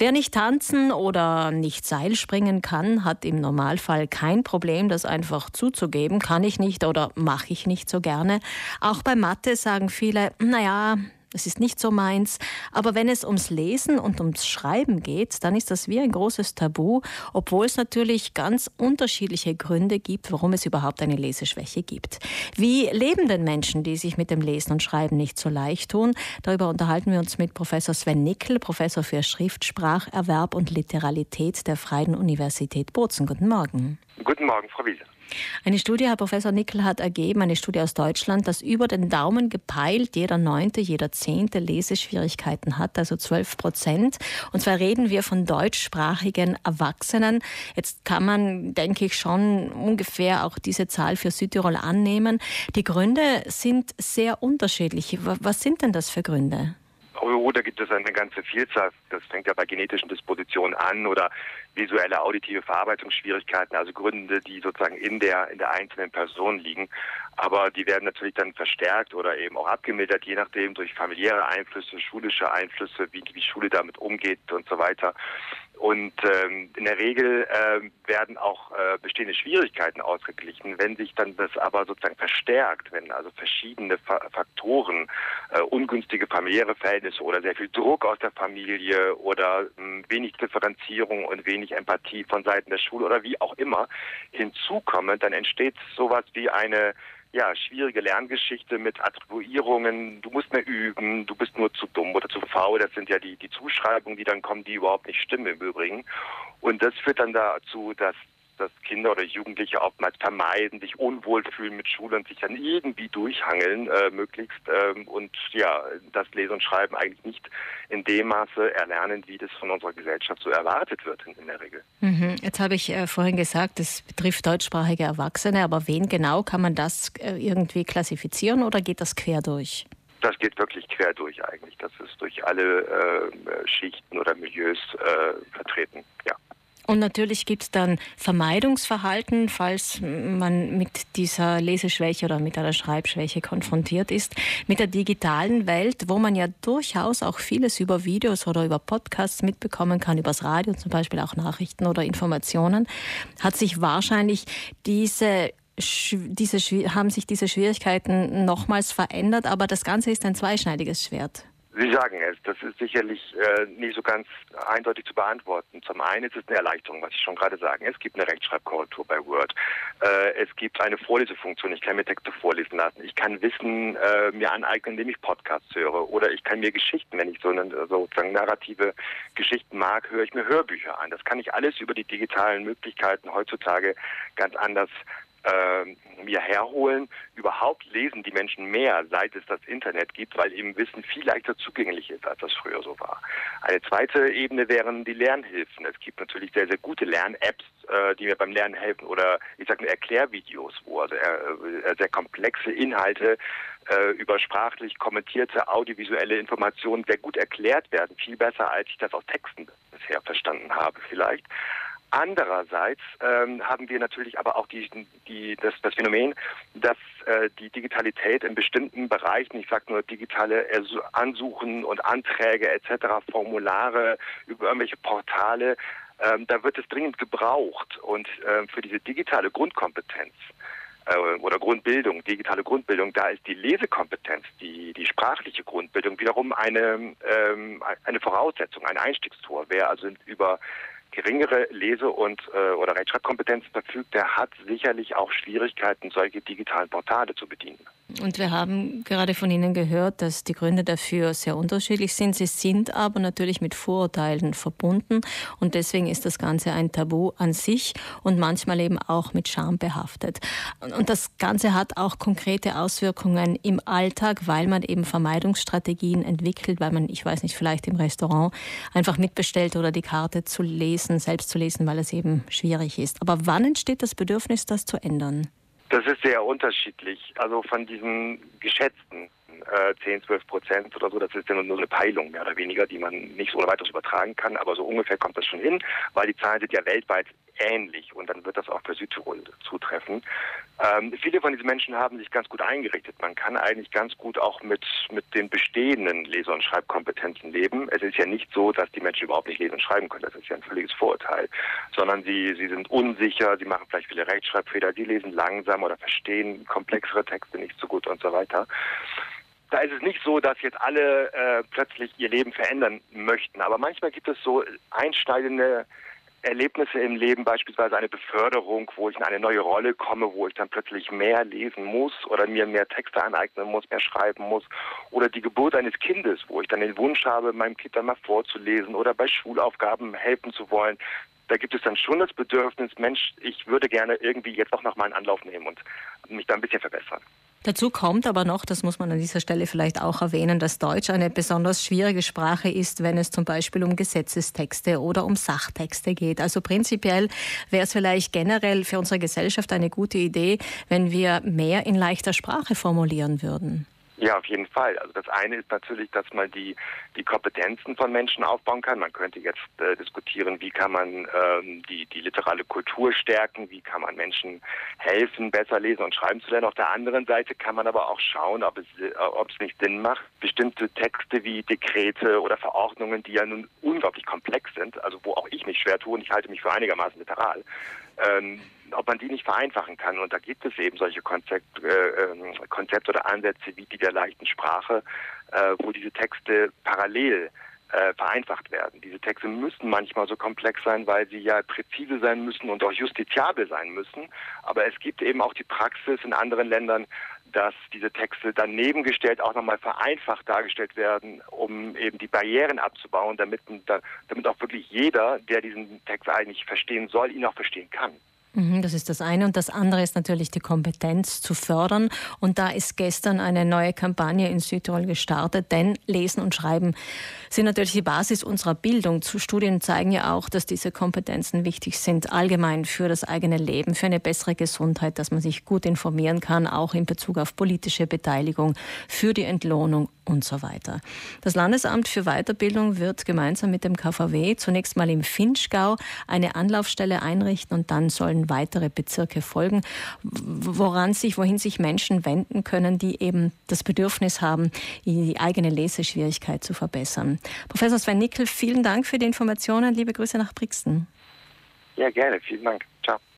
Wer nicht tanzen oder nicht Seil springen kann, hat im Normalfall kein Problem, das einfach zuzugeben. Kann ich nicht oder mache ich nicht so gerne. Auch bei Mathe sagen viele, naja, das ist nicht so meins. Aber wenn es ums Lesen und ums Schreiben geht, dann ist das wie ein großes Tabu, obwohl es natürlich ganz unterschiedliche Gründe gibt, warum es überhaupt eine Leseschwäche gibt. Wie leben denn Menschen, die sich mit dem Lesen und Schreiben nicht so leicht tun? Darüber unterhalten wir uns mit Professor Sven Nickel, Professor für Schriftspracherwerb und Literalität der Freien Universität Bozen. Guten Morgen. Guten Morgen, Frau Wiese. Eine Studie, Herr Professor Nickel, hat ergeben, eine Studie aus Deutschland, dass über den Daumen gepeilt jeder Neunte, jeder Zehnte Leseschwierigkeiten hat, also 12 Prozent. Und zwar reden wir von deutschsprachigen Erwachsenen. Jetzt kann man, denke ich, schon ungefähr auch diese Zahl für Südtirol annehmen. Die Gründe sind sehr unterschiedlich. Was sind denn das für Gründe? Da gibt es eine ganze Vielzahl. Das fängt ja bei genetischen Dispositionen an oder visuelle, auditive Verarbeitungsschwierigkeiten, also Gründe, die sozusagen in der, in der einzelnen Person liegen. Aber die werden natürlich dann verstärkt oder eben auch abgemildert, je nachdem durch familiäre Einflüsse, schulische Einflüsse, wie die Schule damit umgeht und so weiter. Und ähm, in der Regel äh, werden auch äh, bestehende Schwierigkeiten ausgeglichen. Wenn sich dann das aber sozusagen verstärkt, wenn also verschiedene Fa Faktoren, äh, ungünstige familiäre Verhältnisse oder sehr viel Druck aus der Familie oder mh, wenig Differenzierung und wenig Empathie von Seiten der Schule oder wie auch immer hinzukommen, dann entsteht sowas wie eine ja, schwierige Lerngeschichte mit Attribuierungen, du musst mehr üben, du bist nur zu dumm oder zu faul, das sind ja die, die Zuschreibungen, die dann kommen, die überhaupt nicht stimmen im Übrigen. Und das führt dann dazu, dass dass Kinder oder Jugendliche oftmals vermeiden, sich unwohl fühlen mit Schule und sich dann irgendwie durchhangeln, äh, möglichst ähm, und ja, das Lesen und Schreiben eigentlich nicht in dem Maße erlernen, wie das von unserer Gesellschaft so erwartet wird in, in der Regel. Mhm. Jetzt habe ich äh, vorhin gesagt, es betrifft deutschsprachige Erwachsene, aber wen genau kann man das äh, irgendwie klassifizieren oder geht das quer durch? Das geht wirklich quer durch eigentlich. Das ist durch alle äh, Schichten oder Milieus äh, vertreten, ja. Und natürlich gibt es dann Vermeidungsverhalten, falls man mit dieser Leseschwäche oder mit einer Schreibschwäche konfrontiert ist. Mit der digitalen Welt, wo man ja durchaus auch vieles über Videos oder über Podcasts mitbekommen kann, übers Radio zum Beispiel auch Nachrichten oder Informationen, hat sich wahrscheinlich diese diese, haben sich diese Schwierigkeiten nochmals verändert, aber das Ganze ist ein zweischneidiges Schwert. Sie sagen es, das ist sicherlich äh, nicht so ganz eindeutig zu beantworten. Zum einen ist es eine Erleichterung, was ich schon gerade sagen. Es gibt eine Rechtschreibkorrektur bei Word. Äh, es gibt eine Vorlesefunktion. Ich kann mir Texte vorlesen lassen. Ich kann Wissen äh, mir aneignen, indem ich Podcasts höre. Oder ich kann mir Geschichten, wenn ich so eine, sozusagen narrative Geschichten mag, höre ich mir Hörbücher an. Das kann ich alles über die digitalen Möglichkeiten heutzutage ganz anders mir herholen. Überhaupt lesen die Menschen mehr, seit es das Internet gibt, weil eben Wissen viel leichter zugänglich ist, als das früher so war. Eine zweite Ebene wären die Lernhilfen. Es gibt natürlich sehr, sehr gute Lern-Apps, äh, die mir beim Lernen helfen oder ich sage nur Erklärvideos, wo also äh, sehr komplexe Inhalte äh, über sprachlich kommentierte audiovisuelle Informationen sehr gut erklärt werden, viel besser, als ich das aus Texten bisher verstanden habe vielleicht. Andererseits ähm, haben wir natürlich aber auch die, die, das, das Phänomen, dass äh, die Digitalität in bestimmten Bereichen, ich sage nur digitale Ansuchen und Anträge etc., Formulare über irgendwelche Portale, ähm, da wird es dringend gebraucht. Und äh, für diese digitale Grundkompetenz äh, oder Grundbildung, digitale Grundbildung, da ist die Lesekompetenz, die, die sprachliche Grundbildung wiederum eine, ähm, eine Voraussetzung, ein Einstiegstor. Wer also über geringere Lese- und äh, oder Rechtschreibkompetenzen verfügt, der hat sicherlich auch Schwierigkeiten, solche digitalen Portale zu bedienen. Und wir haben gerade von Ihnen gehört, dass die Gründe dafür sehr unterschiedlich sind. Sie sind aber natürlich mit Vorurteilen verbunden und deswegen ist das Ganze ein Tabu an sich und manchmal eben auch mit Scham behaftet. Und das Ganze hat auch konkrete Auswirkungen im Alltag, weil man eben Vermeidungsstrategien entwickelt, weil man, ich weiß nicht, vielleicht im Restaurant einfach mitbestellt oder die Karte zu lesen, selbst zu lesen, weil es eben schwierig ist. Aber wann entsteht das Bedürfnis, das zu ändern? Das ist sehr unterschiedlich. Also von diesen geschätzten äh, 10, 12 Prozent oder so, das ist ja nur eine Peilung mehr oder weniger, die man nicht so weiteres übertragen kann, aber so ungefähr kommt das schon hin, weil die Zahlen sind ja weltweit ähnlich und dann wird das auch für Südtirol zutreffen. Ähm, viele von diesen Menschen haben sich ganz gut eingerichtet. Man kann eigentlich ganz gut auch mit, mit den bestehenden Leser- und Schreibkompetenzen leben. Es ist ja nicht so, dass die Menschen überhaupt nicht lesen und schreiben können. Das ist ja ein völliges Vorurteil. Sondern sie, sie sind unsicher, sie machen vielleicht viele Rechtschreibfehler, sie lesen langsam oder verstehen komplexere Texte nicht so gut und so weiter da ist es nicht so, dass jetzt alle äh, plötzlich ihr Leben verändern möchten. Aber manchmal gibt es so einschneidende Erlebnisse im Leben, beispielsweise eine Beförderung, wo ich in eine neue Rolle komme, wo ich dann plötzlich mehr lesen muss oder mir mehr Texte aneignen muss, mehr schreiben muss. Oder die Geburt eines Kindes, wo ich dann den Wunsch habe, meinem Kind dann mal vorzulesen oder bei Schulaufgaben helfen zu wollen. Da gibt es dann schon das Bedürfnis, Mensch, ich würde gerne irgendwie jetzt auch noch mal einen Anlauf nehmen und mich da ein bisschen verbessern. Dazu kommt aber noch, das muss man an dieser Stelle vielleicht auch erwähnen, dass Deutsch eine besonders schwierige Sprache ist, wenn es zum Beispiel um Gesetzestexte oder um Sachtexte geht. Also prinzipiell wäre es vielleicht generell für unsere Gesellschaft eine gute Idee, wenn wir mehr in leichter Sprache formulieren würden. Ja, auf jeden Fall. Also das eine ist natürlich, dass man die, die Kompetenzen von Menschen aufbauen kann. Man könnte jetzt äh, diskutieren, wie kann man ähm, die, die literale Kultur stärken, wie kann man Menschen helfen, besser lesen und schreiben zu lernen. Auf der anderen Seite kann man aber auch schauen, ob es, äh, ob es nicht Sinn macht, bestimmte Texte wie Dekrete oder Verordnungen, die ja nun unglaublich komplex sind, also wo auch ich mich schwer tue und ich halte mich für einigermaßen literal, ähm, ob man die nicht vereinfachen kann. Und da gibt es eben solche Konzept, äh, ähm, Konzepte oder Ansätze wie die der leichten Sprache, äh, wo diese Texte parallel äh, vereinfacht werden. Diese Texte müssen manchmal so komplex sein, weil sie ja präzise sein müssen und auch justiziabel sein müssen. Aber es gibt eben auch die Praxis in anderen Ländern, dass diese Texte daneben gestellt auch nochmal vereinfacht dargestellt werden, um eben die Barrieren abzubauen, damit, damit auch wirklich jeder, der diesen Text eigentlich verstehen soll, ihn auch verstehen kann. Mhm, das ist das eine. Und das andere ist natürlich die Kompetenz zu fördern. Und da ist gestern eine neue Kampagne in Südtirol gestartet, denn Lesen und Schreiben sind natürlich die Basis unserer Bildung. Studien zeigen ja auch, dass diese Kompetenzen wichtig sind, allgemein für das eigene Leben, für eine bessere Gesundheit, dass man sich gut informieren kann, auch in Bezug auf politische Beteiligung, für die Entlohnung und so weiter. Das Landesamt für Weiterbildung wird gemeinsam mit dem KVW zunächst mal im Finchgau eine Anlaufstelle einrichten und dann sollen weitere Bezirke folgen, woran sich, wohin sich Menschen wenden können, die eben das Bedürfnis haben, die eigene Leseschwierigkeit zu verbessern. Professor Sven Nickel, vielen Dank für die Informationen. Liebe Grüße nach Brixen. Ja, gerne. Vielen Dank. Ciao.